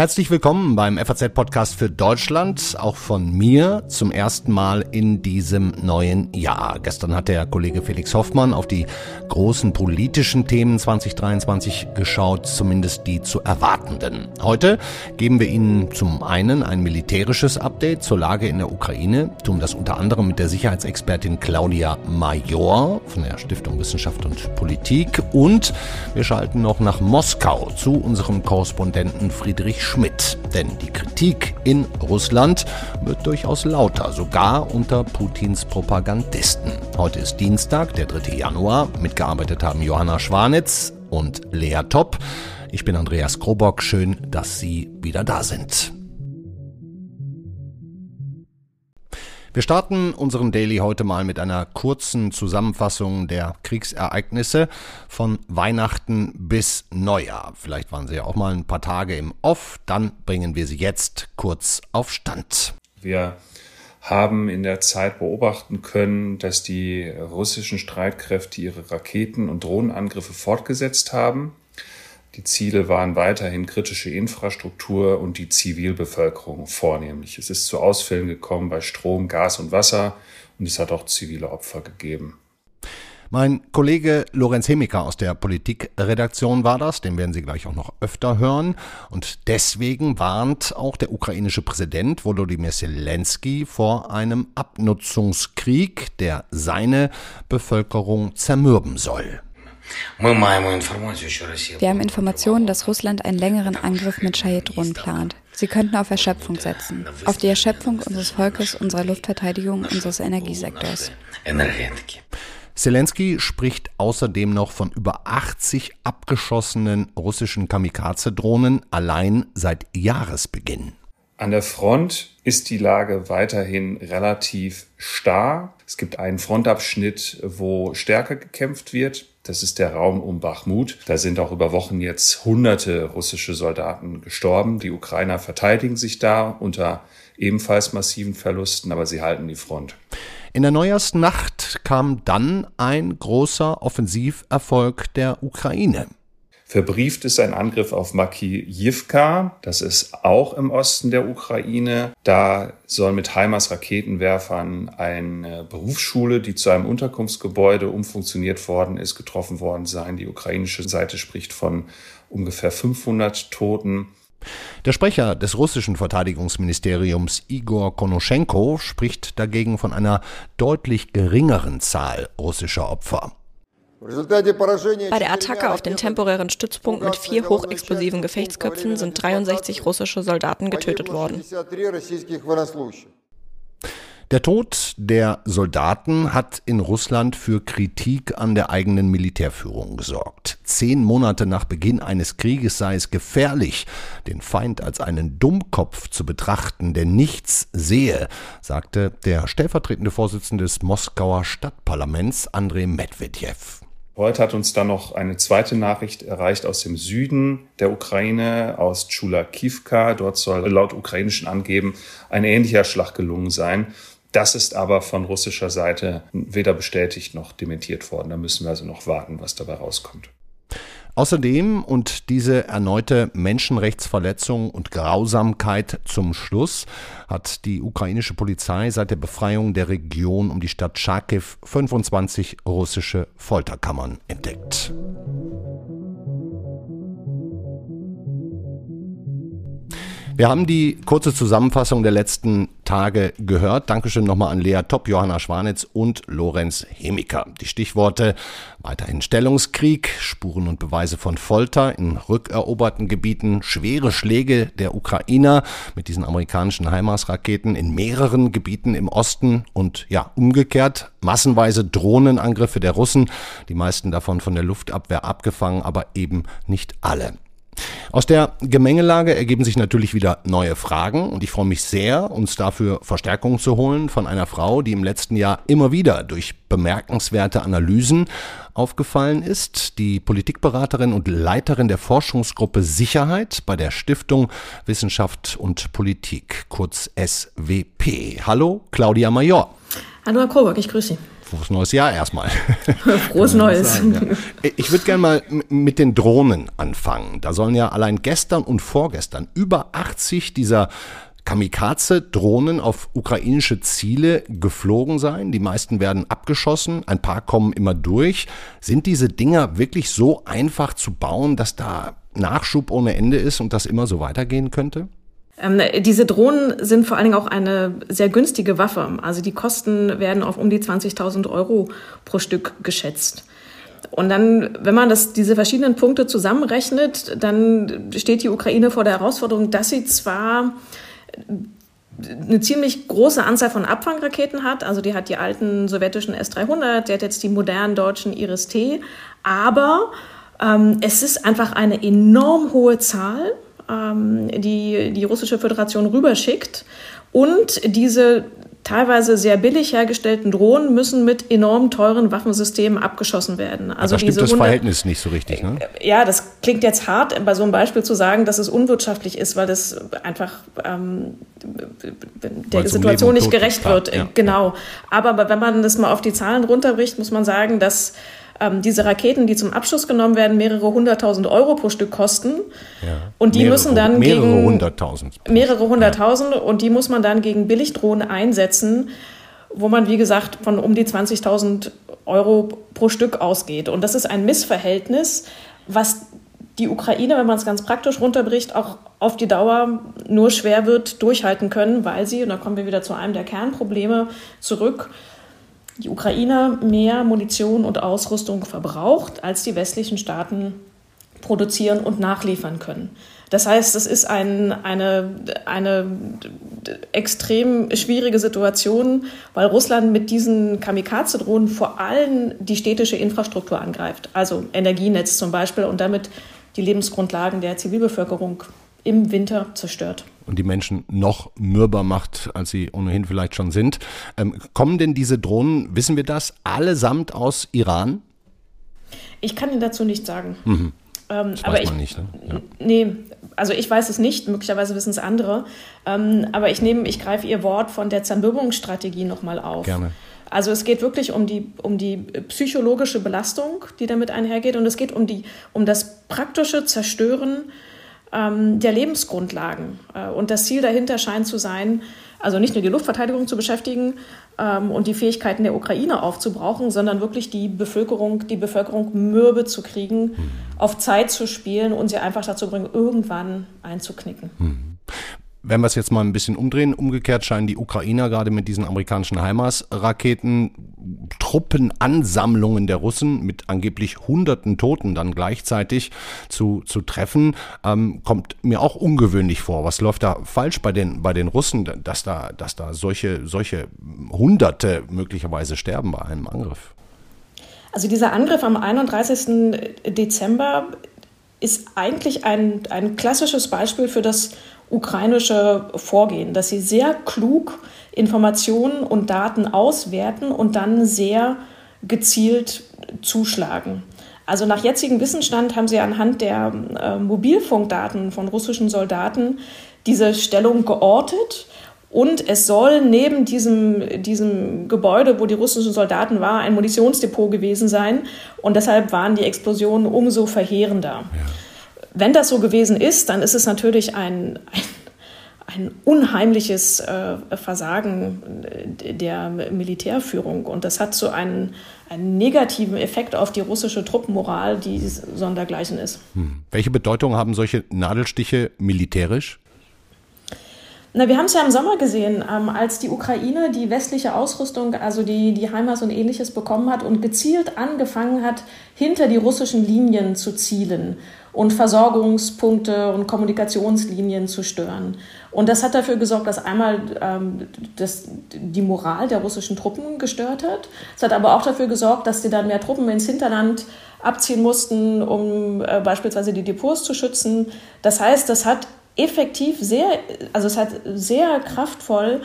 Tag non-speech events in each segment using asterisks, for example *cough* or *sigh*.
Herzlich willkommen beim FAZ-Podcast für Deutschland, auch von mir zum ersten Mal in diesem neuen Jahr. Gestern hat der Kollege Felix Hoffmann auf die großen politischen Themen 2023 geschaut, zumindest die zu erwartenden. Heute geben wir Ihnen zum einen ein militärisches Update zur Lage in der Ukraine, tun das unter anderem mit der Sicherheitsexpertin Claudia Major von der Stiftung Wissenschaft und Politik und wir schalten noch nach Moskau zu unserem Korrespondenten Friedrich Schmidt. Denn die Kritik in Russland wird durchaus lauter, sogar unter Putins Propagandisten. Heute ist Dienstag, der 3. Januar. Mitgearbeitet haben Johanna Schwanitz und Lea Topp. Ich bin Andreas Krobock. Schön, dass Sie wieder da sind. Wir starten unseren Daily heute mal mit einer kurzen Zusammenfassung der Kriegsereignisse von Weihnachten bis Neujahr. Vielleicht waren Sie ja auch mal ein paar Tage im Off, dann bringen wir Sie jetzt kurz auf Stand. Wir haben in der Zeit beobachten können, dass die russischen Streitkräfte ihre Raketen- und Drohnenangriffe fortgesetzt haben. Die Ziele waren weiterhin kritische Infrastruktur und die Zivilbevölkerung vornehmlich. Es ist zu Ausfällen gekommen bei Strom, Gas und Wasser und es hat auch zivile Opfer gegeben. Mein Kollege Lorenz Hemiker aus der Politikredaktion war das, den werden Sie gleich auch noch öfter hören. Und deswegen warnt auch der ukrainische Präsident Volodymyr Zelensky vor einem Abnutzungskrieg, der seine Bevölkerung zermürben soll. Wir haben Informationen, dass Russland einen längeren Angriff mit Shahid-Drohnen plant. Sie könnten auf Erschöpfung setzen. Auf die Erschöpfung unseres Volkes, unserer Luftverteidigung, unseres Energiesektors. Zelensky spricht außerdem noch von über 80 abgeschossenen russischen Kamikaze-Drohnen allein seit Jahresbeginn. An der Front ist die Lage weiterhin relativ starr. Es gibt einen Frontabschnitt, wo stärker gekämpft wird. Das ist der Raum um Bachmut. Da sind auch über Wochen jetzt hunderte russische Soldaten gestorben. Die Ukrainer verteidigen sich da unter ebenfalls massiven Verlusten, aber sie halten die Front. In der Neujahrsnacht kam dann ein großer Offensiverfolg der Ukraine. Verbrieft ist ein Angriff auf Makijivka. Das ist auch im Osten der Ukraine. Da soll mit HIMARS Raketenwerfern eine Berufsschule, die zu einem Unterkunftsgebäude umfunktioniert worden ist, getroffen worden sein. Die ukrainische Seite spricht von ungefähr 500 Toten. Der Sprecher des russischen Verteidigungsministeriums Igor Konoschenko spricht dagegen von einer deutlich geringeren Zahl russischer Opfer. Bei der Attacke auf den temporären Stützpunkt mit vier hochexplosiven Gefechtsköpfen sind 63 russische Soldaten getötet worden. Der Tod der Soldaten hat in Russland für Kritik an der eigenen Militärführung gesorgt. Zehn Monate nach Beginn eines Krieges sei es gefährlich, den Feind als einen Dummkopf zu betrachten, der nichts sehe, sagte der stellvertretende Vorsitzende des Moskauer Stadtparlaments Andrei Medvedev. Heute hat uns dann noch eine zweite Nachricht erreicht aus dem Süden der Ukraine, aus Chulakivka. Dort soll laut ukrainischen Angeben ein ähnlicher Schlag gelungen sein. Das ist aber von russischer Seite weder bestätigt noch dementiert worden. Da müssen wir also noch warten, was dabei rauskommt. Außerdem und diese erneute Menschenrechtsverletzung und Grausamkeit zum Schluss hat die ukrainische Polizei seit der Befreiung der Region um die Stadt Charkiw 25 russische Folterkammern entdeckt. Wir haben die kurze Zusammenfassung der letzten Tage gehört. Dankeschön nochmal an Lea Topp, Johanna Schwanitz und Lorenz Hemiker. Die Stichworte weiterhin Stellungskrieg, Spuren und Beweise von Folter in rückeroberten Gebieten, schwere Schläge der Ukrainer mit diesen amerikanischen HIMARS-Raketen in mehreren Gebieten im Osten und ja, umgekehrt massenweise Drohnenangriffe der Russen, die meisten davon von der Luftabwehr abgefangen, aber eben nicht alle. Aus der Gemengelage ergeben sich natürlich wieder neue Fragen und ich freue mich sehr, uns dafür Verstärkung zu holen von einer Frau, die im letzten Jahr immer wieder durch bemerkenswerte Analysen aufgefallen ist, die Politikberaterin und Leiterin der Forschungsgruppe Sicherheit bei der Stiftung Wissenschaft und Politik, kurz SWP. Hallo, Claudia Major. Hallo, Herr Coburg, ich grüße Sie. Frohes neues Jahr erstmal. *laughs* Frohes Neues. Sagen, ja. Ich würde gerne mal mit den Drohnen anfangen. Da sollen ja allein gestern und vorgestern über 80 dieser Kamikaze-Drohnen auf ukrainische Ziele geflogen sein. Die meisten werden abgeschossen, ein paar kommen immer durch. Sind diese Dinger wirklich so einfach zu bauen, dass da Nachschub ohne Ende ist und das immer so weitergehen könnte? Ähm, diese Drohnen sind vor allen Dingen auch eine sehr günstige Waffe. Also die Kosten werden auf um die 20.000 Euro pro Stück geschätzt. Und dann, wenn man das, diese verschiedenen Punkte zusammenrechnet, dann steht die Ukraine vor der Herausforderung, dass sie zwar eine ziemlich große Anzahl von Abfangraketen hat. Also die hat die alten sowjetischen S-300, die hat jetzt die modernen deutschen Iris-T. Aber ähm, es ist einfach eine enorm hohe Zahl ähm, die die russische Föderation rüberschickt. Und diese teilweise sehr billig hergestellten Drohnen müssen mit enorm teuren Waffensystemen abgeschossen werden. Also Aber stimmt das 100, Verhältnis nicht so richtig, ne? Ja, das klingt jetzt hart, bei so einem Beispiel zu sagen, dass es unwirtschaftlich ist, weil das einfach ähm, der Situation nicht gerecht wird. Ja. Genau. Aber wenn man das mal auf die Zahlen runterbricht, muss man sagen, dass ähm, diese Raketen, die zum Abschuss genommen werden, mehrere hunderttausend Euro pro Stück kosten. Ja. Und die mehrere, müssen dann mehrere gegen hunderttausend. Mehrere hunderttausend ja. und die muss man dann gegen Billigdrohnen einsetzen, wo man, wie gesagt, von um die 20.000 Euro pro Stück ausgeht. Und das ist ein Missverhältnis, was die Ukraine, wenn man es ganz praktisch runterbricht, auch auf die Dauer nur schwer wird durchhalten können, weil sie, und da kommen wir wieder zu einem der Kernprobleme zurück, die Ukraine mehr Munition und Ausrüstung verbraucht, als die westlichen Staaten produzieren und nachliefern können. Das heißt, es ist ein, eine, eine extrem schwierige Situation, weil Russland mit diesen Kamikaze-Drohnen vor allem die städtische Infrastruktur angreift, also Energienetz zum Beispiel und damit die Lebensgrundlagen der Zivilbevölkerung im Winter zerstört. Und die Menschen noch mürber macht, als sie ohnehin vielleicht schon sind. Ähm, kommen denn diese Drohnen, wissen wir das, allesamt aus Iran? Ich kann Ihnen dazu nichts sagen. Mhm. Ähm, das aber ich, nicht. Ne? Ja. Nee, also ich weiß es nicht, möglicherweise wissen es andere. Ähm, aber ich nehme, ich greife Ihr Wort von der Zermürbungsstrategie nochmal auf. Gerne. Also es geht wirklich um die, um die psychologische Belastung, die damit einhergeht. Und es geht um, die, um das praktische Zerstören der Lebensgrundlagen. Äh, und das Ziel dahinter scheint zu sein, also nicht nur die Luftverteidigung zu beschäftigen ähm, und die Fähigkeiten der Ukraine aufzubrauchen, sondern wirklich die Bevölkerung, die Bevölkerung mürbe zu kriegen, mhm. auf Zeit zu spielen und sie einfach dazu bringen, irgendwann einzuknicken. Wenn wir es jetzt mal ein bisschen umdrehen, umgekehrt scheinen die Ukrainer gerade mit diesen amerikanischen HIMARS-Raketen Truppenansammlungen der Russen mit angeblich hunderten Toten dann gleichzeitig zu, zu treffen, ähm, kommt mir auch ungewöhnlich vor. Was läuft da falsch bei den, bei den Russen, dass da, dass da solche, solche Hunderte möglicherweise sterben bei einem Angriff? Also dieser Angriff am 31. Dezember ist eigentlich ein, ein klassisches Beispiel für das ukrainische Vorgehen, dass sie sehr klug Informationen und Daten auswerten und dann sehr gezielt zuschlagen. Also nach jetzigem Wissensstand haben sie anhand der äh, Mobilfunkdaten von russischen Soldaten diese Stellung geortet. Und es soll neben diesem, diesem Gebäude, wo die russischen Soldaten waren, ein Munitionsdepot gewesen sein. Und deshalb waren die Explosionen umso verheerender. Ja. Wenn das so gewesen ist, dann ist es natürlich ein, ein, ein unheimliches äh, Versagen der Militärführung. Und das hat so einen, einen negativen Effekt auf die russische Truppenmoral, die sondergleichen ist. Hm. Welche Bedeutung haben solche Nadelstiche militärisch? Na, wir haben es ja im Sommer gesehen, ähm, als die Ukraine die westliche Ausrüstung, also die, die HIMARS und ähnliches bekommen hat und gezielt angefangen hat, hinter die russischen Linien zu zielen und Versorgungspunkte und Kommunikationslinien zu stören. Und das hat dafür gesorgt, dass einmal ähm, das, die Moral der russischen Truppen gestört hat. Es hat aber auch dafür gesorgt, dass sie dann mehr Truppen ins Hinterland abziehen mussten, um äh, beispielsweise die Depots zu schützen. Das heißt, das hat effektiv sehr, also es hat sehr kraftvoll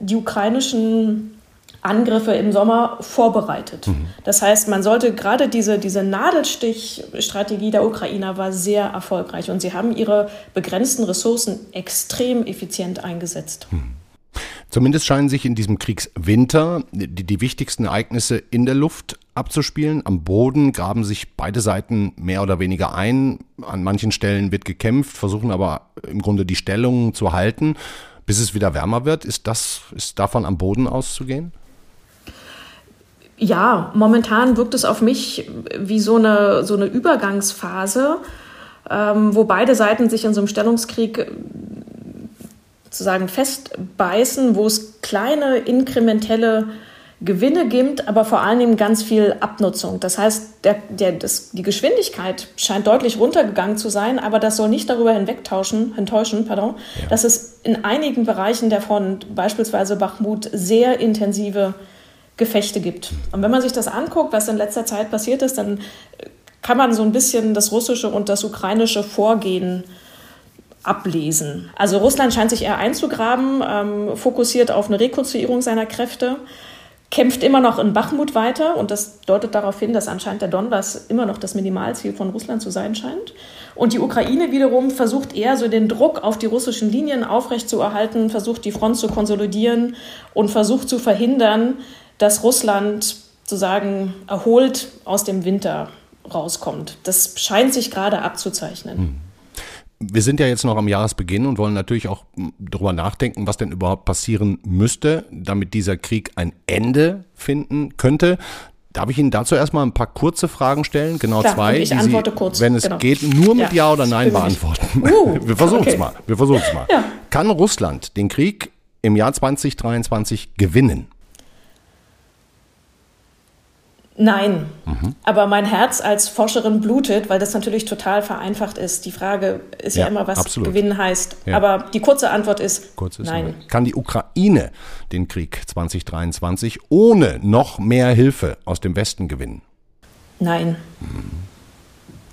die ukrainischen Angriffe im Sommer vorbereitet. Mhm. Das heißt, man sollte gerade diese, diese Nadelstichstrategie der Ukrainer war sehr erfolgreich und sie haben ihre begrenzten Ressourcen extrem effizient eingesetzt. Mhm. Zumindest scheinen sich in diesem Kriegswinter die, die wichtigsten Ereignisse in der Luft abzuspielen. Am Boden graben sich beide Seiten mehr oder weniger ein. An manchen Stellen wird gekämpft, versuchen aber im Grunde die Stellungen zu halten, bis es wieder wärmer wird. Ist das, ist davon am Boden auszugehen? Ja, momentan wirkt es auf mich wie so eine, so eine Übergangsphase, ähm, wo beide Seiten sich in so einem Stellungskrieg sozusagen festbeißen, wo es kleine inkrementelle Gewinne gibt, aber vor allen Dingen ganz viel Abnutzung. Das heißt, der, der, das, die Geschwindigkeit scheint deutlich runtergegangen zu sein, aber das soll nicht darüber hinwegtauschen, enttäuschen, pardon, ja. dass es in einigen Bereichen der Front, beispielsweise Bachmut, sehr intensive Gefechte gibt. Und wenn man sich das anguckt, was in letzter Zeit passiert ist, dann kann man so ein bisschen das russische und das ukrainische Vorgehen ablesen. Also Russland scheint sich eher einzugraben, ähm, fokussiert auf eine Rekonstruierung seiner Kräfte, kämpft immer noch in Bachmut weiter und das deutet darauf hin, dass anscheinend der Donbass immer noch das Minimalziel von Russland zu sein scheint. Und die Ukraine wiederum versucht eher so den Druck auf die russischen Linien aufrechtzuerhalten, versucht die Front zu konsolidieren und versucht zu verhindern, dass Russland sozusagen erholt aus dem Winter rauskommt. Das scheint sich gerade abzuzeichnen. Hm wir sind ja jetzt noch am Jahresbeginn und wollen natürlich auch darüber nachdenken, was denn überhaupt passieren müsste, damit dieser Krieg ein Ende finden könnte. Darf ich Ihnen dazu erstmal ein paar kurze Fragen stellen? Genau Klar, zwei. Ich antworte Sie, kurz. Wenn es genau. geht, nur mit Ja, ja oder Nein beantworten. Uh, *laughs* wir versuchen es okay. mal. Wir versuchen es mal. Ja. Kann Russland den Krieg im Jahr 2023 gewinnen? Nein, mhm. aber mein Herz als Forscherin blutet, weil das natürlich total vereinfacht ist. Die Frage ist ja, ja immer, was absolut. gewinnen heißt. Ja. Aber die kurze Antwort ist, Kurz ist nein. Nein. Kann die Ukraine den Krieg 2023 ohne noch mehr Hilfe aus dem Westen gewinnen? Nein. Mhm.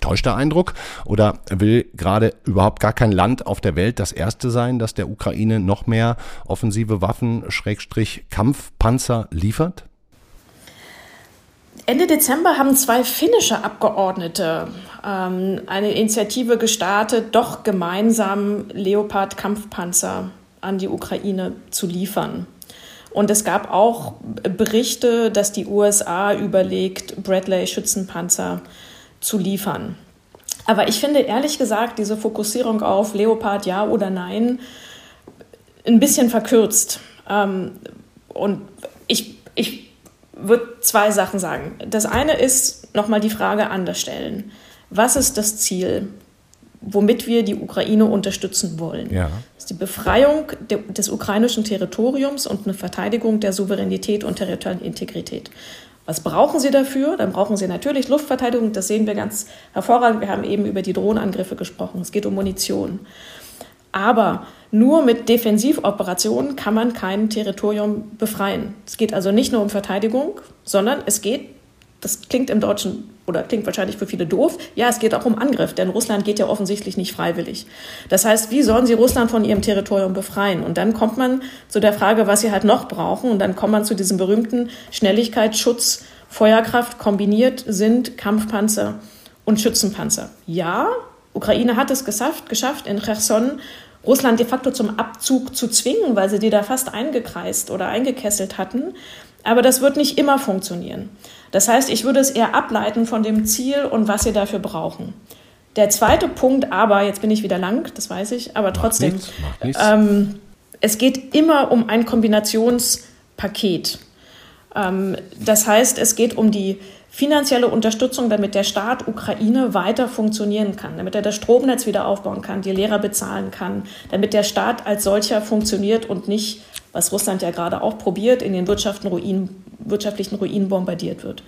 Täuscht der Eindruck? Oder will gerade überhaupt gar kein Land auf der Welt das erste sein, das der Ukraine noch mehr offensive Waffen, Schrägstrich Kampfpanzer liefert? Ende Dezember haben zwei finnische Abgeordnete ähm, eine Initiative gestartet, doch gemeinsam Leopard-Kampfpanzer an die Ukraine zu liefern. Und es gab auch Berichte, dass die USA überlegt, Bradley-Schützenpanzer zu liefern. Aber ich finde ehrlich gesagt diese Fokussierung auf Leopard ja oder nein ein bisschen verkürzt. Ähm, und ich, ich würde zwei Sachen sagen. Das eine ist nochmal die Frage anders stellen. Was ist das Ziel, womit wir die Ukraine unterstützen wollen? Ja. Das ist die Befreiung de des ukrainischen Territoriums und eine Verteidigung der Souveränität und territorialen Integrität. Was brauchen Sie dafür? Dann brauchen Sie natürlich Luftverteidigung. Das sehen wir ganz hervorragend. Wir haben eben über die Drohnenangriffe gesprochen. Es geht um Munition. Aber nur mit Defensivoperationen kann man kein Territorium befreien. Es geht also nicht nur um Verteidigung, sondern es geht, das klingt im Deutschen oder klingt wahrscheinlich für viele doof, ja, es geht auch um Angriff, denn Russland geht ja offensichtlich nicht freiwillig. Das heißt, wie sollen sie Russland von ihrem Territorium befreien? Und dann kommt man zu der Frage, was sie halt noch brauchen, und dann kommt man zu diesem berühmten Schnelligkeit, Schutz, Feuerkraft kombiniert sind Kampfpanzer und Schützenpanzer. Ja, Ukraine hat es geschafft, geschafft in Cherson Russland de facto zum Abzug zu zwingen, weil sie die da fast eingekreist oder eingekesselt hatten. Aber das wird nicht immer funktionieren. Das heißt, ich würde es eher ableiten von dem Ziel und was sie dafür brauchen. Der zweite Punkt aber, jetzt bin ich wieder lang, das weiß ich, aber trotzdem, nichts, nichts. Ähm, es geht immer um ein Kombinationspaket. Ähm, das heißt, es geht um die finanzielle Unterstützung, damit der Staat Ukraine weiter funktionieren kann, damit er das Stromnetz wieder aufbauen kann, die Lehrer bezahlen kann, damit der Staat als solcher funktioniert und nicht, was Russland ja gerade auch probiert, in den wirtschaftlichen Ruinen, wirtschaftlichen Ruinen bombardiert wird.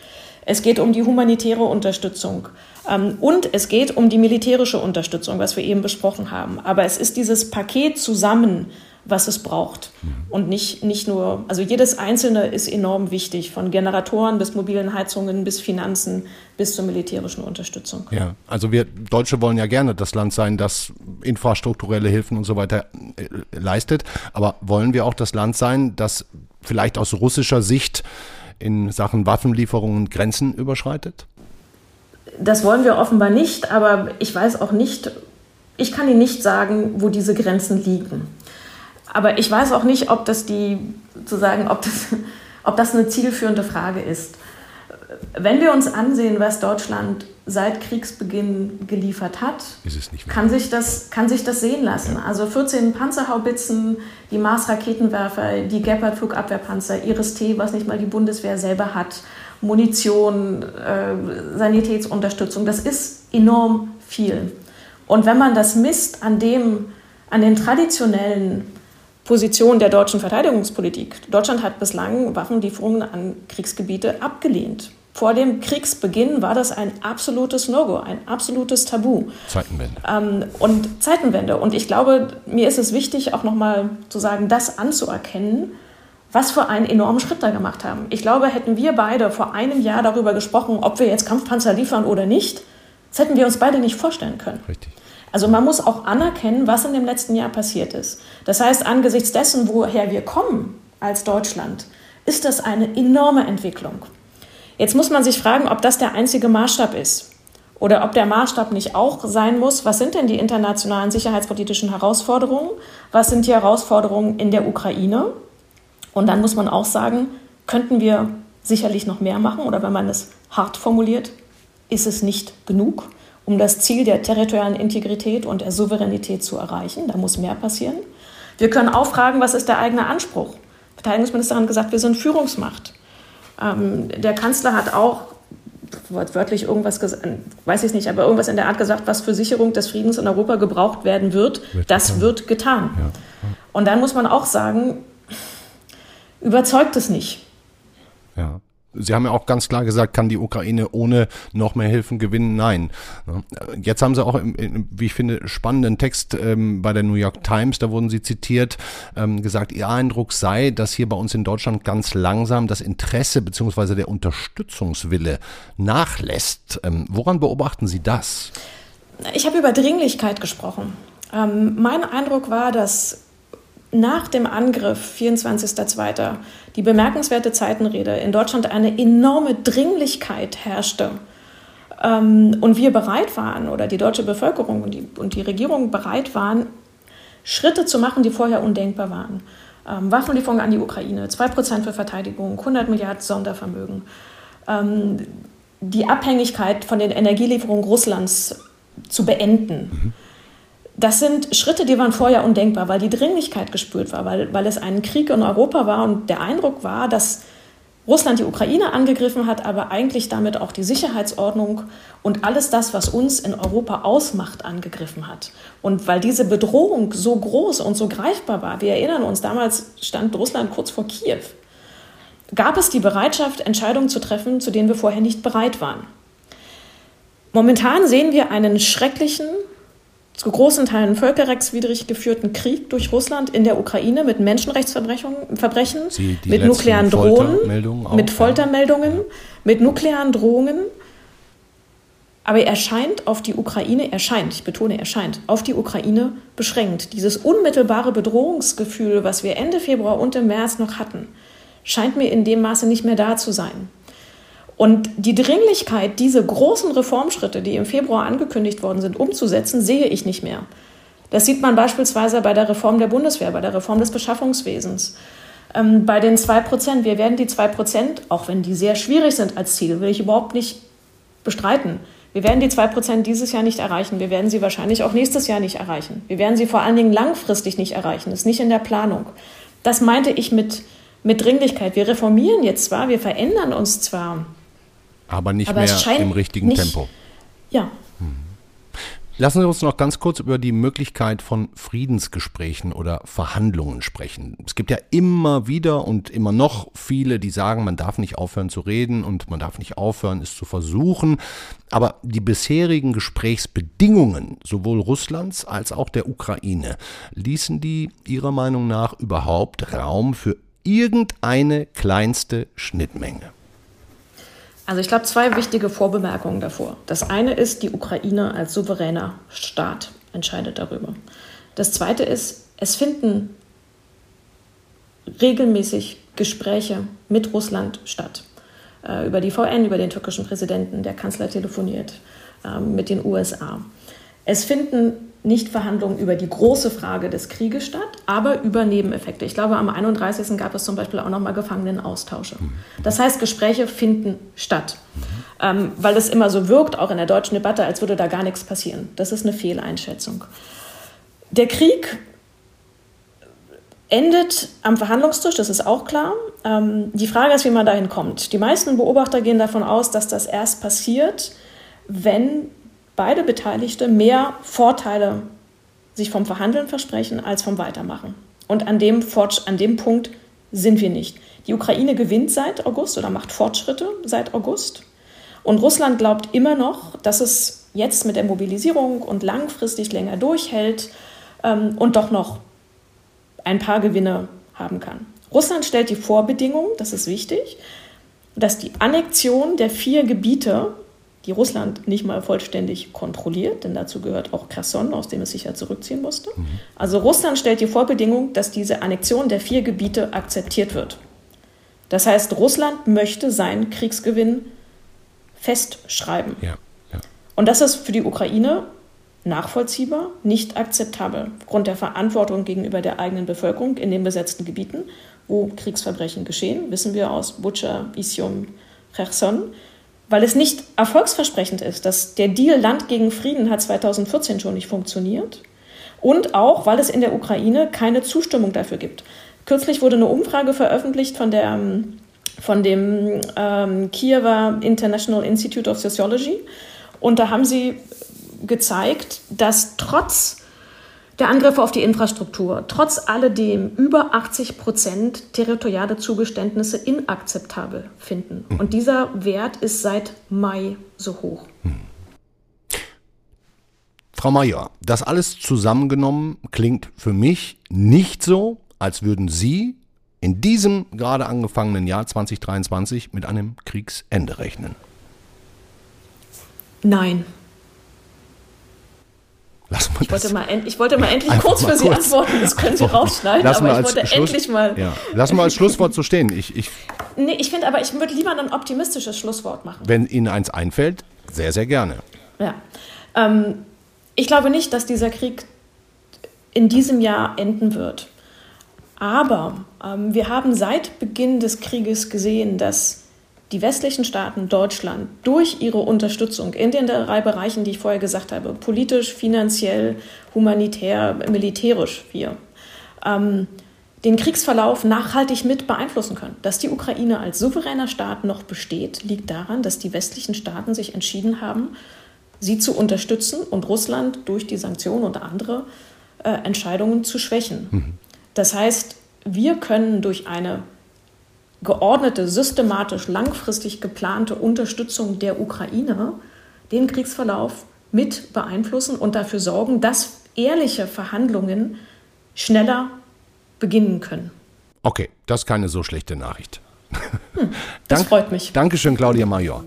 Es geht um die humanitäre Unterstützung ähm, und es geht um die militärische Unterstützung, was wir eben besprochen haben. Aber es ist dieses Paket zusammen, was es braucht. Und nicht, nicht nur, also jedes Einzelne ist enorm wichtig, von Generatoren bis mobilen Heizungen bis Finanzen bis zur militärischen Unterstützung. Ja, also wir Deutsche wollen ja gerne das Land sein, das infrastrukturelle Hilfen und so weiter äh, leistet. Aber wollen wir auch das Land sein, das vielleicht aus russischer Sicht in Sachen Waffenlieferungen Grenzen überschreitet? Das wollen wir offenbar nicht, aber ich weiß auch nicht, ich kann Ihnen nicht sagen, wo diese Grenzen liegen. Aber ich weiß auch nicht, ob das die, sozusagen, ob das, *laughs* ob das eine zielführende Frage ist. Wenn wir uns ansehen, was Deutschland seit Kriegsbeginn geliefert hat, kann, sich das, kann sich das sehen lassen. Ja. Also 14 Panzerhaubitzen, die Mars-Raketenwerfer, die Gepard-Flugabwehrpanzer, Iris-T, was nicht mal die Bundeswehr selber hat, Munition, äh, Sanitätsunterstützung, das ist enorm viel. Und wenn man das misst an, dem, an den traditionellen Positionen der deutschen Verteidigungspolitik, Deutschland hat bislang Waffenlieferungen an Kriegsgebiete abgelehnt. Vor dem Kriegsbeginn war das ein absolutes No-Go, ein absolutes Tabu. Zeitenwende. Ähm, und Zeitenwende. Und ich glaube, mir ist es wichtig, auch nochmal zu sagen, das anzuerkennen, was für einen enormen Schritt da gemacht haben. Ich glaube, hätten wir beide vor einem Jahr darüber gesprochen, ob wir jetzt Kampfpanzer liefern oder nicht, das hätten wir uns beide nicht vorstellen können. Richtig. Also man muss auch anerkennen, was in dem letzten Jahr passiert ist. Das heißt, angesichts dessen, woher wir kommen als Deutschland, ist das eine enorme Entwicklung. Jetzt muss man sich fragen, ob das der einzige Maßstab ist. Oder ob der Maßstab nicht auch sein muss, was sind denn die internationalen sicherheitspolitischen Herausforderungen? Was sind die Herausforderungen in der Ukraine? Und dann muss man auch sagen, könnten wir sicherlich noch mehr machen? Oder wenn man es hart formuliert, ist es nicht genug, um das Ziel der territorialen Integrität und der Souveränität zu erreichen? Da muss mehr passieren. Wir können auch fragen, was ist der eigene Anspruch? Die Verteidigungsministerin hat gesagt, wir sind Führungsmacht. Ähm, der Kanzler hat auch wortwörtlich irgendwas gesagt, weiß ich nicht, aber irgendwas in der Art gesagt, was für Sicherung des Friedens in Europa gebraucht werden wird, wird das getan. wird getan. Ja. Und dann muss man auch sagen, überzeugt es nicht. Ja. Sie haben ja auch ganz klar gesagt, kann die Ukraine ohne noch mehr Hilfen gewinnen? Nein. Jetzt haben Sie auch, wie ich finde, spannenden Text ähm, bei der New York Times, da wurden Sie zitiert, ähm, gesagt, Ihr Eindruck sei, dass hier bei uns in Deutschland ganz langsam das Interesse bzw. der Unterstützungswille nachlässt. Ähm, woran beobachten Sie das? Ich habe über Dringlichkeit gesprochen. mein Eindruck war, dass nach dem Angriff 24.02. die bemerkenswerte Zeitenrede in Deutschland eine enorme Dringlichkeit herrschte ähm, und wir bereit waren oder die deutsche Bevölkerung und die, und die Regierung bereit waren, Schritte zu machen, die vorher undenkbar waren. Ähm, Waffenlieferungen an die Ukraine, 2% für Verteidigung, 100 Milliarden Sondervermögen, ähm, die Abhängigkeit von den Energielieferungen Russlands zu beenden. Mhm das sind Schritte, die waren vorher undenkbar, weil die Dringlichkeit gespürt war, weil, weil es ein Krieg in Europa war und der Eindruck war, dass Russland die Ukraine angegriffen hat, aber eigentlich damit auch die Sicherheitsordnung und alles das, was uns in Europa ausmacht, angegriffen hat. Und weil diese Bedrohung so groß und so greifbar war, wir erinnern uns, damals stand Russland kurz vor Kiew, gab es die Bereitschaft, Entscheidungen zu treffen, zu denen wir vorher nicht bereit waren. Momentan sehen wir einen schrecklichen, zu großen Teilen völkerrechtswidrig geführten Krieg durch Russland in der Ukraine mit Menschenrechtsverbrechen, mit nuklearen Drohungen, mit Foltermeldungen, ja. mit nuklearen Drohungen. Aber er scheint auf die Ukraine, er scheint, ich betone, er scheint, auf die Ukraine beschränkt. Dieses unmittelbare Bedrohungsgefühl, was wir Ende Februar und im März noch hatten, scheint mir in dem Maße nicht mehr da zu sein. Und die Dringlichkeit, diese großen Reformschritte, die im Februar angekündigt worden sind, umzusetzen, sehe ich nicht mehr. Das sieht man beispielsweise bei der Reform der Bundeswehr, bei der Reform des Beschaffungswesens. Ähm, bei den 2 Prozent, wir werden die 2 Prozent, auch wenn die sehr schwierig sind als Ziel, will ich überhaupt nicht bestreiten. Wir werden die 2 Prozent dieses Jahr nicht erreichen. Wir werden sie wahrscheinlich auch nächstes Jahr nicht erreichen. Wir werden sie vor allen Dingen langfristig nicht erreichen. Das ist nicht in der Planung. Das meinte ich mit, mit Dringlichkeit. Wir reformieren jetzt zwar, wir verändern uns zwar, aber nicht Aber mehr im richtigen Tempo. Ja. Hm. Lassen Sie uns noch ganz kurz über die Möglichkeit von Friedensgesprächen oder Verhandlungen sprechen. Es gibt ja immer wieder und immer noch viele, die sagen, man darf nicht aufhören zu reden und man darf nicht aufhören, es zu versuchen. Aber die bisherigen Gesprächsbedingungen sowohl Russlands als auch der Ukraine ließen die Ihrer Meinung nach überhaupt Raum für irgendeine kleinste Schnittmenge? Also ich glaube, zwei wichtige Vorbemerkungen davor. Das eine ist, die Ukraine als souveräner Staat entscheidet darüber. Das zweite ist, es finden regelmäßig Gespräche mit Russland statt. Äh, über die VN, über den türkischen Präsidenten, der Kanzler telefoniert, äh, mit den USA. Es finden nicht Verhandlungen über die große Frage des Krieges statt, aber über Nebeneffekte. Ich glaube, am 31. gab es zum Beispiel auch nochmal Gefangenenaustausche. Das heißt, Gespräche finden statt, ähm, weil es immer so wirkt, auch in der deutschen Debatte, als würde da gar nichts passieren. Das ist eine Fehleinschätzung. Der Krieg endet am Verhandlungstisch, das ist auch klar. Ähm, die Frage ist, wie man dahin kommt. Die meisten Beobachter gehen davon aus, dass das erst passiert, wenn beide Beteiligte mehr Vorteile sich vom Verhandeln versprechen als vom Weitermachen. Und an dem, an dem Punkt sind wir nicht. Die Ukraine gewinnt seit August oder macht Fortschritte seit August. Und Russland glaubt immer noch, dass es jetzt mit der Mobilisierung und langfristig länger durchhält ähm, und doch noch ein paar Gewinne haben kann. Russland stellt die Vorbedingung, das ist wichtig, dass die Annexion der vier Gebiete, die Russland nicht mal vollständig kontrolliert, denn dazu gehört auch Kherson, aus dem es sich ja zurückziehen musste. Mhm. Also Russland stellt die Vorbedingung, dass diese Annexion der vier Gebiete akzeptiert wird. Das heißt, Russland möchte seinen Kriegsgewinn festschreiben. Ja, ja. Und das ist für die Ukraine nachvollziehbar, nicht akzeptabel, aufgrund der Verantwortung gegenüber der eigenen Bevölkerung in den besetzten Gebieten, wo Kriegsverbrechen geschehen, wissen wir aus Bucha, Isium, Cherson, weil es nicht erfolgsversprechend ist, dass der Deal Land gegen Frieden hat 2014 schon nicht funktioniert und auch, weil es in der Ukraine keine Zustimmung dafür gibt. Kürzlich wurde eine Umfrage veröffentlicht von der ähm, von dem ähm, Kiewer International Institute of Sociology und da haben sie gezeigt, dass trotz der Angriffe auf die Infrastruktur, trotz alledem über 80 Prozent territoriale Zugeständnisse inakzeptabel finden. Mhm. Und dieser Wert ist seit Mai so hoch. Mhm. Frau Major, das alles zusammengenommen klingt für mich nicht so, als würden Sie in diesem gerade angefangenen Jahr 2023 mit einem Kriegsende rechnen. Nein, Lassen wir ich, wollte mal ich wollte mal endlich kurz für Sie antworten, das können Sie rausschneiden, Lassen aber ich wollte Schluss, endlich mal. Ja. Lassen wir als Schlusswort so stehen. Ich, ich, nee, ich finde aber, ich würde lieber ein optimistisches Schlusswort machen. Wenn Ihnen eins einfällt, sehr, sehr gerne. Ja. Ähm, ich glaube nicht, dass dieser Krieg in diesem Jahr enden wird. Aber ähm, wir haben seit Beginn des Krieges gesehen, dass die westlichen Staaten, Deutschland, durch ihre Unterstützung in den drei Bereichen, die ich vorher gesagt habe, politisch, finanziell, humanitär, militärisch, wir, ähm, den Kriegsverlauf nachhaltig mit beeinflussen können. Dass die Ukraine als souveräner Staat noch besteht, liegt daran, dass die westlichen Staaten sich entschieden haben, sie zu unterstützen und Russland durch die Sanktionen und andere äh, Entscheidungen zu schwächen. Mhm. Das heißt, wir können durch eine geordnete, systematisch, langfristig geplante Unterstützung der Ukraine den Kriegsverlauf mit beeinflussen und dafür sorgen, dass ehrliche Verhandlungen schneller beginnen können. Okay, das ist keine so schlechte Nachricht. Hm, das *laughs* Dank, freut mich. Dankeschön, Claudia Major.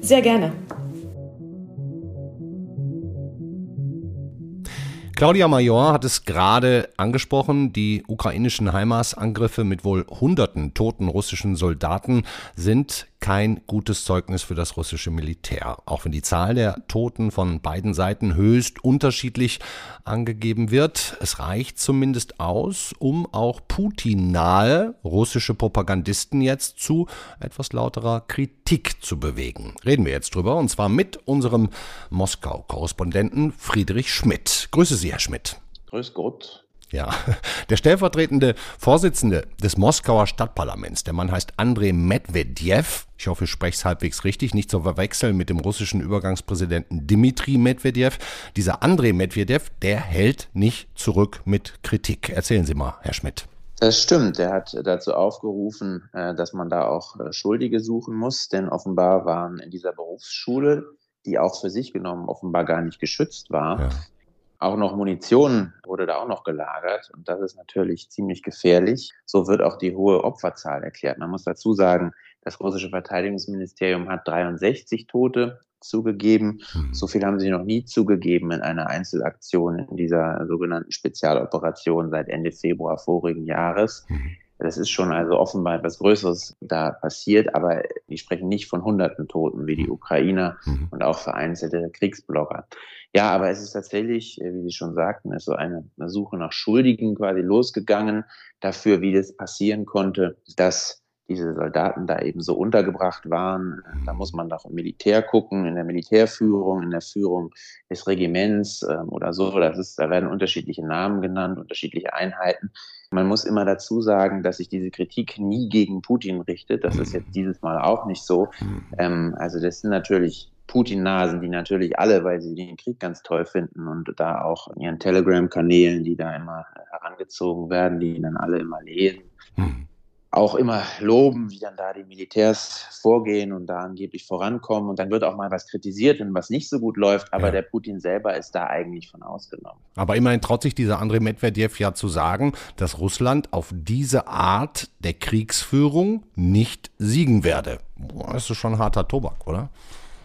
Sehr gerne. Claudia Major hat es gerade angesprochen, die ukrainischen Heimasangriffe mit wohl hunderten toten russischen Soldaten sind kein gutes Zeugnis für das russische Militär. Auch wenn die Zahl der Toten von beiden Seiten höchst unterschiedlich angegeben wird, es reicht zumindest aus, um auch Putin-nahe russische Propagandisten jetzt zu etwas lauterer Kritik zu bewegen. Reden wir jetzt drüber und zwar mit unserem Moskau-Korrespondenten Friedrich Schmidt. Grüße Sie, Herr Schmidt. Grüß Gott. Ja, *laughs* der stellvertretende Vorsitzende des Moskauer Stadtparlaments, der Mann heißt Andrei Medvedev. Ich hoffe, ich spreche es halbwegs richtig, nicht zu verwechseln mit dem russischen Übergangspräsidenten Dmitri Medvedev. Dieser Andrei Medvedev, der hält nicht zurück mit Kritik. Erzählen Sie mal, Herr Schmidt. Das stimmt. Er hat dazu aufgerufen, äh, dass man da auch äh, Schuldige suchen muss, denn offenbar waren in dieser Berufsschule, die auch für sich genommen offenbar gar nicht geschützt war, ja. Auch noch Munition wurde da auch noch gelagert und das ist natürlich ziemlich gefährlich. So wird auch die hohe Opferzahl erklärt. Man muss dazu sagen, das russische Verteidigungsministerium hat 63 Tote zugegeben. Mhm. So viel haben sie noch nie zugegeben in einer Einzelaktion in dieser sogenannten Spezialoperation seit Ende Februar vorigen Jahres. Mhm. Das ist schon also offenbar etwas Größeres da passiert, aber die sprechen nicht von hunderten Toten wie die Ukrainer mhm. und auch vereinzelte Kriegsblogger. Ja, aber es ist tatsächlich, äh, wie Sie schon sagten, ist so eine, eine Suche nach Schuldigen quasi losgegangen dafür, wie das passieren konnte, dass diese Soldaten da eben so untergebracht waren. Da muss man doch im Militär gucken, in der Militärführung, in der Führung des Regiments ähm, oder so. Das ist, da werden unterschiedliche Namen genannt, unterschiedliche Einheiten. Man muss immer dazu sagen, dass sich diese Kritik nie gegen Putin richtet. Das ist jetzt dieses Mal auch nicht so. Ähm, also das sind natürlich Putin-Nasen, die natürlich alle, weil sie den Krieg ganz toll finden und da auch in ihren Telegram-Kanälen, die da immer herangezogen werden, die dann alle immer lesen. Auch immer loben, wie dann da die Militärs vorgehen und da angeblich vorankommen. Und dann wird auch mal was kritisiert, wenn was nicht so gut läuft. Aber ja. der Putin selber ist da eigentlich von ausgenommen. Aber immerhin traut sich dieser Andrei Medvedev ja zu sagen, dass Russland auf diese Art der Kriegsführung nicht siegen werde. Boah, das ist schon harter Tobak, oder?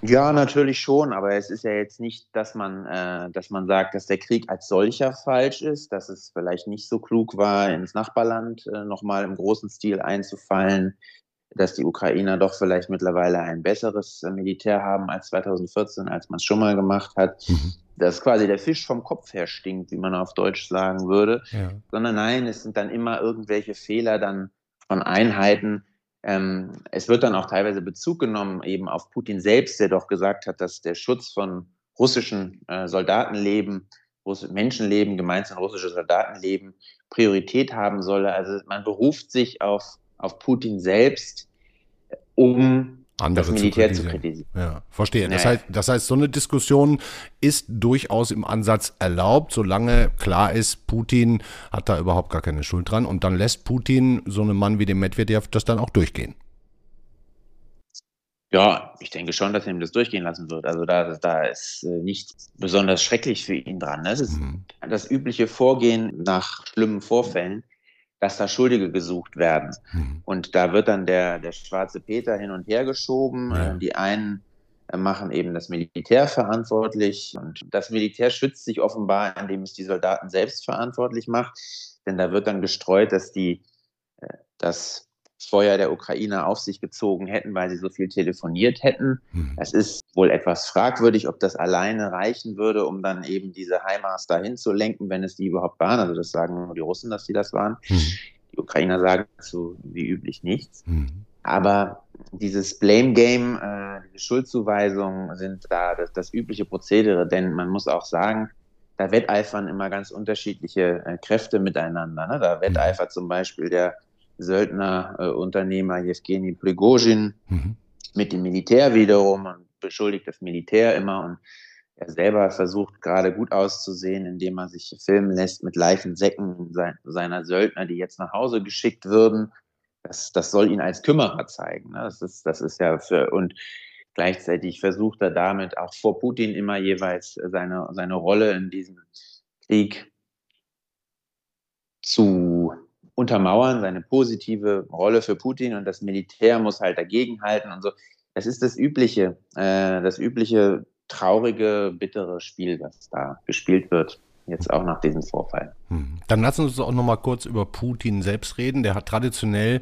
Ja, natürlich schon, aber es ist ja jetzt nicht, dass man, äh, dass man sagt, dass der Krieg als solcher falsch ist, dass es vielleicht nicht so klug war, ins Nachbarland äh, nochmal im großen Stil einzufallen, dass die Ukrainer doch vielleicht mittlerweile ein besseres äh, Militär haben als 2014, als man es schon mal gemacht hat. Mhm. Dass quasi der Fisch vom Kopf her stinkt, wie man auf Deutsch sagen würde. Ja. Sondern nein, es sind dann immer irgendwelche Fehler dann von Einheiten, ähm, es wird dann auch teilweise Bezug genommen eben auf Putin selbst, der doch gesagt hat, dass der Schutz von russischen äh, Soldatenleben, Russ Menschenleben, gemeint sind russische Soldatenleben, Priorität haben solle. Also man beruft sich auf, auf Putin selbst, um andere das Militär zu kritisieren. Zu kritisieren. Ja, verstehe. Das, heißt, das heißt, so eine Diskussion ist durchaus im Ansatz erlaubt, solange klar ist, Putin hat da überhaupt gar keine Schuld dran. Und dann lässt Putin so einen Mann wie den Medvedev das dann auch durchgehen. Ja, ich denke schon, dass er ihm das durchgehen lassen wird. Also da, da ist äh, nichts besonders schrecklich für ihn dran. Das ist mhm. das übliche Vorgehen nach schlimmen Vorfällen dass da Schuldige gesucht werden. Mhm. Und da wird dann der, der schwarze Peter hin und her geschoben. Ja. Die einen äh, machen eben das Militär verantwortlich und das Militär schützt sich offenbar, indem es die Soldaten selbst verantwortlich macht. Denn da wird dann gestreut, dass die, äh, dass Feuer der Ukrainer auf sich gezogen hätten, weil sie so viel telefoniert hätten. Mhm. Es ist wohl etwas fragwürdig, ob das alleine reichen würde, um dann eben diese HIMARS dahin zu lenken, wenn es die überhaupt waren. Also das sagen nur die Russen, dass sie das waren. Mhm. Die Ukrainer sagen dazu wie üblich nichts. Mhm. Aber dieses Blame Game, äh, diese Schuldzuweisungen sind da das, das, übliche Prozedere, denn man muss auch sagen, da wetteifern immer ganz unterschiedliche äh, Kräfte miteinander. Ne? Da wetteifert zum Beispiel der Söldnerunternehmer äh, Jewgeni Prigozhin mhm. mit dem Militär wiederum und beschuldigt das Militär immer und er selber versucht gerade gut auszusehen, indem er sich filmen lässt mit Leichensäcken seiner Söldner, die jetzt nach Hause geschickt würden. Das, das soll ihn als Kümmerer zeigen. Ne? Das ist, das ist ja für, und gleichzeitig versucht er damit auch vor Putin immer jeweils seine, seine Rolle in diesem Krieg zu untermauern, seine positive Rolle für Putin und das Militär muss halt dagegenhalten und so. Das ist das übliche, äh, das übliche traurige, bittere Spiel, das da gespielt wird. Jetzt auch nach diesem Vorfall. Hm. Dann lassen Sie uns auch noch mal kurz über Putin selbst reden. Der hat traditionell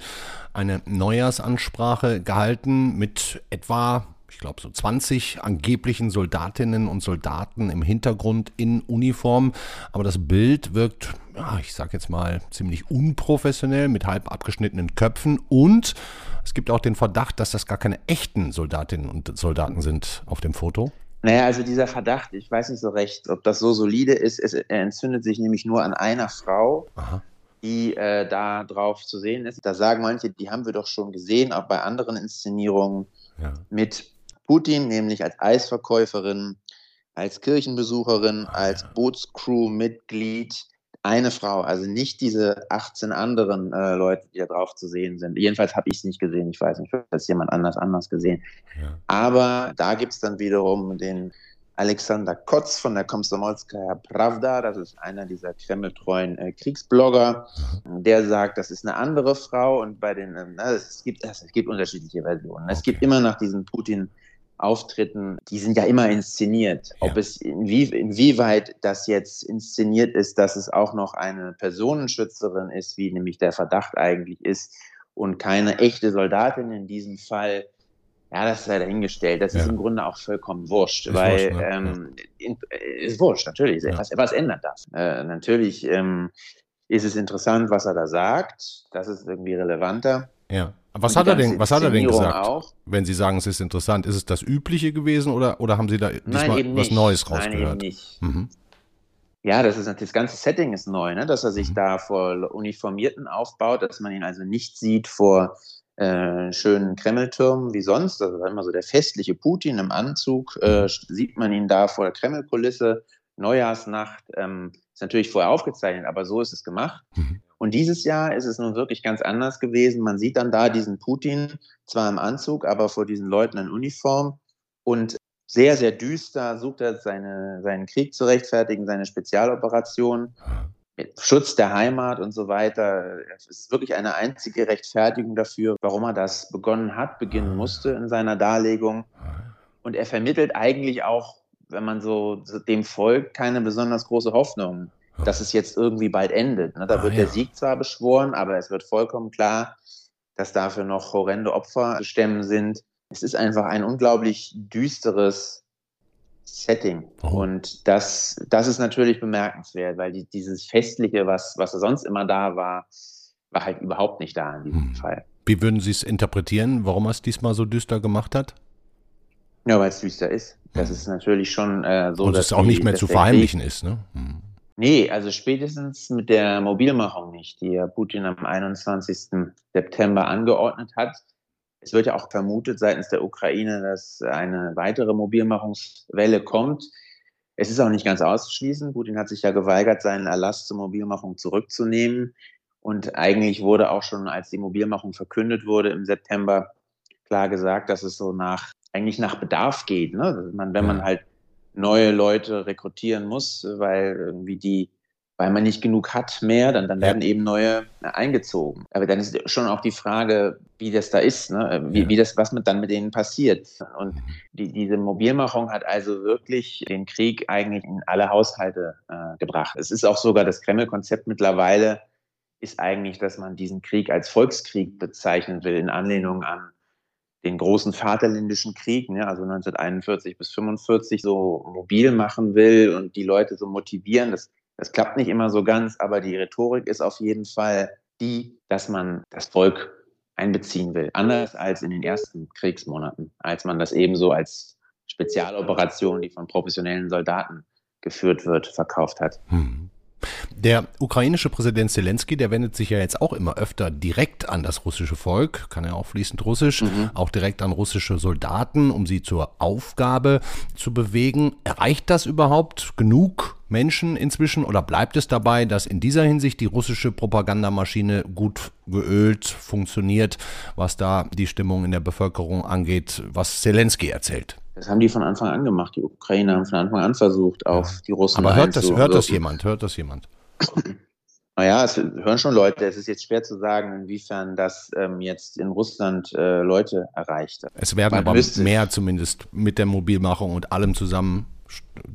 eine Neujahrsansprache gehalten mit etwa ich glaube, so 20 angeblichen Soldatinnen und Soldaten im Hintergrund in Uniform. Aber das Bild wirkt, ja, ich sag jetzt mal, ziemlich unprofessionell mit halb abgeschnittenen Köpfen. Und es gibt auch den Verdacht, dass das gar keine echten Soldatinnen und Soldaten sind auf dem Foto. Naja, also dieser Verdacht, ich weiß nicht so recht, ob das so solide ist. Es, er entzündet sich nämlich nur an einer Frau. Aha die äh, da drauf zu sehen ist. Da sagen manche, die haben wir doch schon gesehen, auch bei anderen Inszenierungen ja. mit Putin, nämlich als Eisverkäuferin, als Kirchenbesucherin, ah, als Bootscrew-Mitglied, eine Frau, also nicht diese 18 anderen äh, Leute, die da drauf zu sehen sind. Jedenfalls habe ich es nicht gesehen, ich weiß nicht, vielleicht hat es jemand anders anders gesehen. Ja. Aber da gibt es dann wiederum den Alexander Kotz von der Komsomolskaya Pravda, das ist einer dieser kremltreuen äh, Kriegsblogger, mhm. der sagt, das ist eine andere Frau und bei den, äh, es, gibt, es gibt unterschiedliche Versionen. Okay. Es gibt immer nach diesen Putin- Auftritten, die sind ja immer inszeniert. Ja. Ob es inwie, inwieweit das jetzt inszeniert ist, dass es auch noch eine Personenschützerin ist, wie nämlich der Verdacht eigentlich ist, und keine echte Soldatin in diesem Fall, ja, das sei dahingestellt. Das ja. ist im Grunde auch vollkommen wurscht, ist weil wurscht, ne? ähm, in, äh, ist wurscht, natürlich. Ja. Was, was ändert das? Äh, natürlich ähm, ist es interessant, was er da sagt. Das ist irgendwie relevanter. Ja. Was hat er denn, was hat er denn gesagt? Auch. Wenn Sie sagen, es ist interessant, ist es das Übliche gewesen oder, oder haben Sie da diesmal was Neues rausgehört? Nein, eben nicht. Mhm. Ja, das ist das ganze Setting ist neu, ne? dass er sich mhm. da vor Uniformierten aufbaut, dass man ihn also nicht sieht vor äh, schönen Kremltürmen wie sonst. Also immer so der festliche Putin im Anzug, äh, mhm. sieht man ihn da vor der Kremlkulisse, Neujahrsnacht. Ähm, ist natürlich vorher aufgezeichnet, aber so ist es gemacht. Mhm. Und dieses Jahr ist es nun wirklich ganz anders gewesen. Man sieht dann da diesen Putin, zwar im Anzug, aber vor diesen Leuten in Uniform. Und sehr, sehr düster sucht er seine, seinen Krieg zu rechtfertigen, seine Spezialoperation, Schutz der Heimat und so weiter. Es ist wirklich eine einzige Rechtfertigung dafür, warum er das begonnen hat, beginnen musste in seiner Darlegung. Und er vermittelt eigentlich auch, wenn man so dem folgt, keine besonders große Hoffnung dass es jetzt irgendwie bald endet. Ne? Da ah, wird ja. der Sieg zwar beschworen, aber es wird vollkommen klar, dass dafür noch horrende Opfer zu stemmen sind. Es ist einfach ein unglaublich düsteres Setting. Oh. Und das, das ist natürlich bemerkenswert, weil die, dieses Festliche, was, was sonst immer da war, war halt überhaupt nicht da in diesem hm. Fall. Wie würden Sie es interpretieren, warum er es diesmal so düster gemacht hat? Ja, weil es düster ist. Das hm. ist natürlich schon äh, so. Und es auch nicht mehr zu verheimlichen ist, ne? Hm. Nee, also spätestens mit der Mobilmachung nicht, die ja Putin am 21. September angeordnet hat. Es wird ja auch vermutet seitens der Ukraine, dass eine weitere Mobilmachungswelle kommt. Es ist auch nicht ganz auszuschließen. Putin hat sich ja geweigert, seinen Erlass zur Mobilmachung zurückzunehmen. Und eigentlich wurde auch schon, als die Mobilmachung verkündet wurde im September, klar gesagt, dass es so nach, eigentlich nach Bedarf geht. Ne? Man, wenn man halt neue Leute rekrutieren muss, weil irgendwie die, weil man nicht genug hat mehr, dann, dann werden eben neue eingezogen. Aber dann ist schon auch die Frage, wie das da ist, ne? wie, ja. wie das, was mit, dann mit denen passiert. Und mhm. die, diese Mobilmachung hat also wirklich den Krieg eigentlich in alle Haushalte äh, gebracht. Es ist auch sogar das Kreml-Konzept mittlerweile ist eigentlich, dass man diesen Krieg als Volkskrieg bezeichnen will, in Anlehnung an den großen Vaterländischen Krieg, ne, also 1941 bis 45 so mobil machen will und die Leute so motivieren. Das, das klappt nicht immer so ganz, aber die Rhetorik ist auf jeden Fall die, dass man das Volk einbeziehen will. Anders als in den ersten Kriegsmonaten, als man das ebenso als Spezialoperation, die von professionellen Soldaten geführt wird, verkauft hat. Hm. Der ukrainische Präsident Zelensky, der wendet sich ja jetzt auch immer öfter direkt an das russische Volk, kann ja auch fließend Russisch, mhm. auch direkt an russische Soldaten, um sie zur Aufgabe zu bewegen. Erreicht das überhaupt genug Menschen inzwischen oder bleibt es dabei, dass in dieser Hinsicht die russische Propagandamaschine gut geölt funktioniert, was da die Stimmung in der Bevölkerung angeht, was Zelensky erzählt? Das haben die von Anfang an gemacht. Die Ukrainer haben von Anfang an versucht, auf die Russen Aber hört das, hört das jemand? Hört das jemand? Naja, es hören schon Leute. Es ist jetzt schwer zu sagen, inwiefern das ähm, jetzt in Russland äh, Leute erreicht. Es werden Man aber mehr zumindest mit der Mobilmachung und allem zusammen.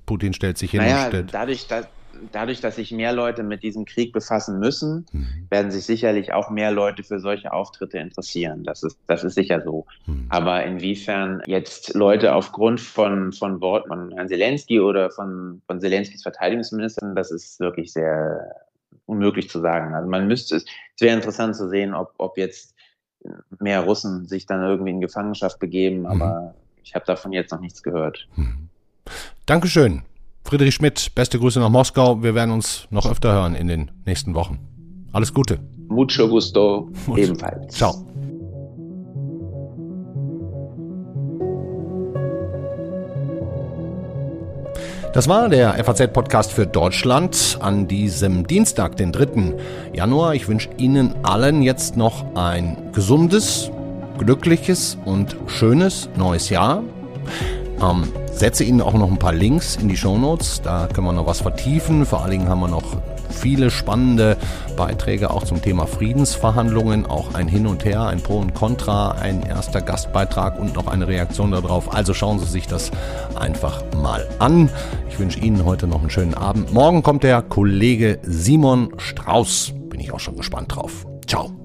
Putin stellt sich hin naja. Dadurch, dass, dadurch, dass sich mehr Leute mit diesem Krieg befassen müssen, mhm. werden sich sicherlich auch mehr Leute für solche Auftritte interessieren. Das ist, das ist sicher so. Mhm. Aber inwiefern jetzt Leute aufgrund von, von Worten von Herrn Zelensky oder von, von Zelenskys Verteidigungsministern, das ist wirklich sehr unmöglich zu sagen. Also man müsste es, es wäre interessant zu sehen, ob, ob jetzt mehr Russen sich dann irgendwie in Gefangenschaft begeben, mhm. aber ich habe davon jetzt noch nichts gehört. Mhm. Dankeschön. Friedrich Schmidt, beste Grüße nach Moskau. Wir werden uns noch öfter hören in den nächsten Wochen. Alles Gute. Mucho gusto. *laughs* Ebenfalls. Ciao. Das war der FAZ-Podcast für Deutschland an diesem Dienstag, den 3. Januar. Ich wünsche Ihnen allen jetzt noch ein gesundes, glückliches und schönes neues Jahr. Ähm, setze Ihnen auch noch ein paar Links in die Show Notes. Da können wir noch was vertiefen. Vor allen Dingen haben wir noch viele spannende Beiträge auch zum Thema Friedensverhandlungen, auch ein Hin und Her, ein Pro und Contra, ein erster Gastbeitrag und noch eine Reaktion darauf. Also schauen Sie sich das einfach mal an. Ich wünsche Ihnen heute noch einen schönen Abend. Morgen kommt der Kollege Simon Strauß. Bin ich auch schon gespannt drauf. Ciao.